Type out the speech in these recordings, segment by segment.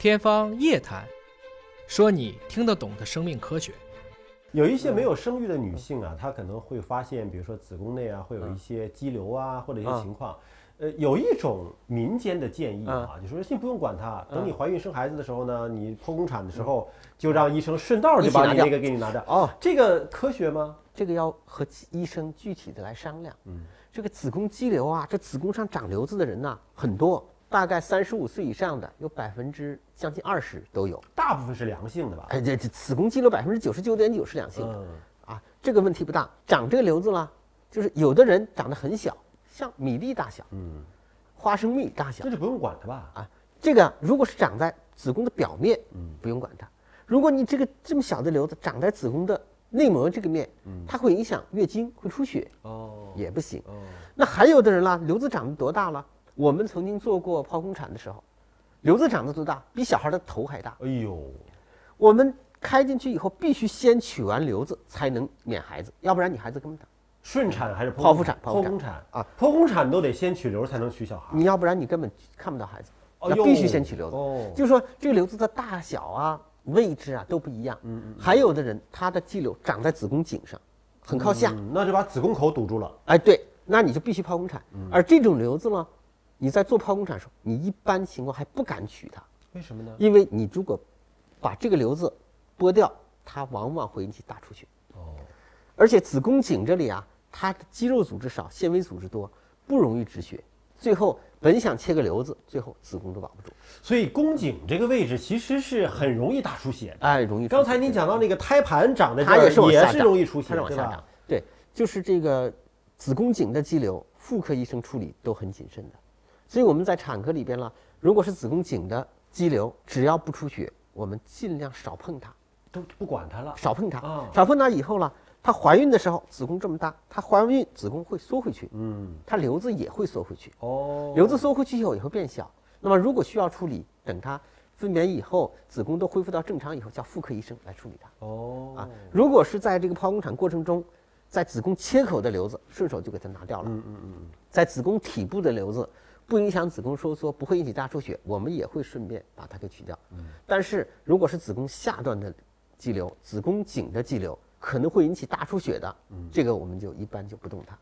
天方夜谭，说你听得懂的生命科学。有一些没有生育的女性啊，她可能会发现，比如说子宫内啊，会有一些肌瘤啊，或者一些情况。呃，有一种民间的建议啊，就说先不用管它，等你怀孕生孩子的时候呢，你剖宫产的时候，就让医生顺道就把你那个给你拿掉。哦，这个科学吗？这个要和医生具体的来商量。嗯，这个子宫肌瘤啊，这子宫上长瘤子的人呢很多，大概三十五岁以上的有百分之将近二十都有。大部分是良性的吧？哎，这这子宫肌瘤百分之九十九点九是良性的。啊，这个问题不大。长这个瘤子了，就是有的人长得很小。像米粒大小，嗯，花生米大小，那就不用管它吧？啊，这个如果是长在子宫的表面，嗯，不用管它。如果你这个这么小的瘤子长在子宫的内膜这个面，嗯，它会影响月经，会出血，哦，也不行。哦，那还有的人啦，瘤子长得多大了？我们曾经做过剖宫产的时候，瘤子长得多大？比小孩的头还大。哎呦，我们开进去以后，必须先取完瘤子才能免孩子，要不然你孩子根本。顺产还是剖腹产？剖宫产啊，剖宫产都得先取瘤才能取小孩。你要不然你根本看不到孩子，要必须先取瘤子。哦，就是说这个瘤子的大小啊、位置啊都不一样。嗯嗯。还有的人他的肌瘤长在子宫颈上，很靠下，那就把子宫口堵住了。哎，对，那你就必须剖宫产。而这种瘤子呢，你在做剖宫产的时候，你一般情况还不敢取它。为什么呢？因为你如果把这个瘤子剥掉，它往往会引起大出血。哦。而且子宫颈这里啊。它的肌肉组织少，纤维组织多，不容易止血。最后本想切个瘤子，最后子宫都保不住。所以宫颈这个位置其实是很容易大出血的。哎，容易。刚才您讲到那个胎盘长在这儿，也是也是容易出血，往下长。对，就是这个子宫颈的肌瘤，妇科医生处理都很谨慎的。所以我们在产科里边了，如果是子宫颈的肌瘤，只要不出血，我们尽量少碰它，都不管它了，少碰它。少碰它以后呢。她怀孕的时候，子宫这么大，她怀完孕，子宫会缩回去，嗯，她瘤子也会缩回去，哦，瘤子缩回去以后也会变小。那么如果需要处理，等她分娩以后，子宫都恢复到正常以后，叫妇科医生来处理它。哦，啊，如果是在这个剖宫产过程中，在子宫切口的瘤子，顺手就给它拿掉了。嗯嗯嗯，在子宫体部的瘤子，不影响子宫收缩，不会引起大出血，我们也会顺便把它给取掉。嗯，但是如果是子宫下段的肌瘤，子宫颈的肌瘤。可能会引起大出血的，这个我们就一般就不动它。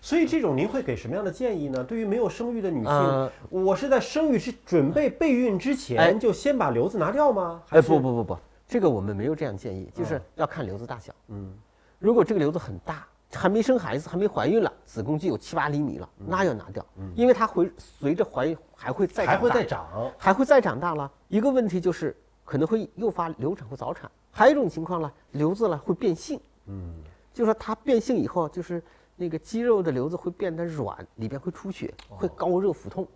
所以这种您会给什么样的建议呢？对于没有生育的女性，我是在生育之准备备孕之前就先把瘤子拿掉吗？哎，不不不不，这个我们没有这样建议，就是要看瘤子大小。嗯，如果这个瘤子很大，还没生孩子，还没怀孕了，子宫就有七八厘米了，那要拿掉，因为它会随着怀孕还会再还会再长，还会再长大了。一个问题就是可能会诱发流产或早产。还有一种情况呢，瘤子呢会变性，嗯，就是说它变性以后，就是那个肌肉的瘤子会变得软，里边会出血，会高热腹痛，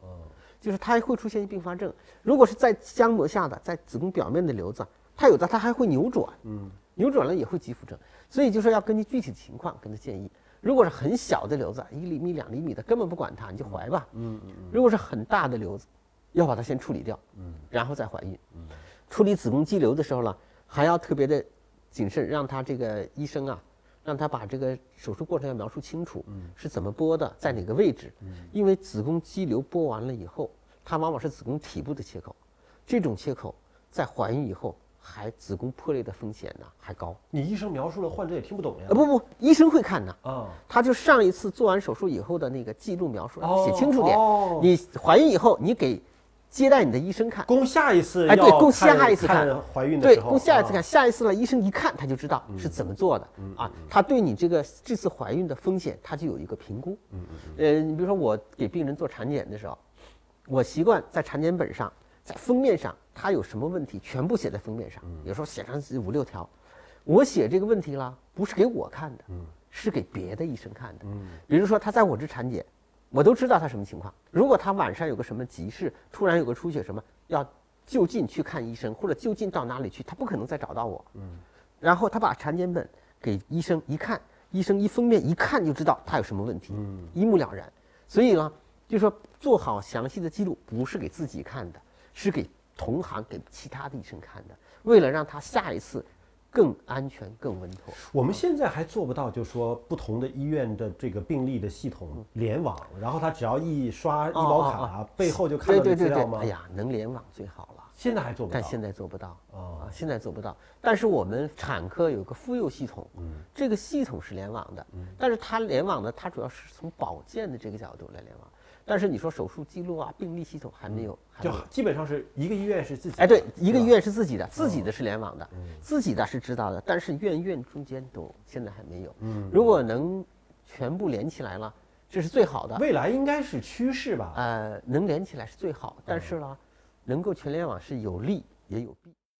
就是它会出现并发症。如果是在浆膜下的，在子宫表面的瘤子，它有的它还会扭转，嗯，扭转了也会急腹症。所以就是要根据具体的情况跟他建议。如果是很小的瘤子，一厘米、两厘米的，根本不管它，你就怀吧，嗯嗯。如果是很大的瘤子，要把它先处理掉，嗯，然后再怀孕。嗯，处理子宫肌瘤的时候呢。还要特别的谨慎，让他这个医生啊，让他把这个手术过程要描述清楚，是怎么剥的，在哪个位置。因为子宫肌瘤剥完了以后，它往往是子宫体部的切口，这种切口在怀孕以后还子宫破裂的风险呢还高。你医生描述了，患者也听不懂呀？啊不不，医生会看的啊，他就上一次做完手术以后的那个记录描述，写清楚点。你怀孕以后，你给。接待你的医生看，供下一次哎，对，供下一次看怀孕的时候，对，供下一次看，下一次呢，医生一看他就知道是怎么做的啊，他对你这个这次怀孕的风险，他就有一个评估。嗯嗯呃，你比如说我给病人做产检的时候，我习惯在产检本上，在封面上他有什么问题，全部写在封面上，有时候写上五六条。我写这个问题了，不是给我看的，是给别的医生看的。嗯，比如说他在我这产检。我都知道他什么情况。如果他晚上有个什么急事，突然有个出血什么，要就近去看医生，或者就近到哪里去，他不可能再找到我。嗯。然后他把产检本给医生一看，医生一封面一看就知道他有什么问题，嗯，一目了然。所以呢，就说做好详细的记录，不是给自己看的，是给同行、给其他的医生看的，为了让他下一次。更安全、更稳妥。我们现在还做不到，就说不同的医院的这个病例的系统联网，然后他只要一刷医保卡，背后就看到资料吗？哎呀，能联网最好了。现在还做不到。但现在做不到哦啊，现在做不到。但是我们产科有个妇幼系统，嗯这个系统是联网的，但是它联网呢，它主要是从保健的这个角度来联网。但是你说手术记录啊、病历系统还没有，还就没有。基本上是一个医院是自己的。哎，对，一个医院是自己的，自己的是联网的，自己的是知道的，但是院院中间都现在还没有。嗯如果能全部连起来了，这是最好的。未来应该是趋势吧？呃，能连起来是最好，但是呢，能够全联网是有利也有弊。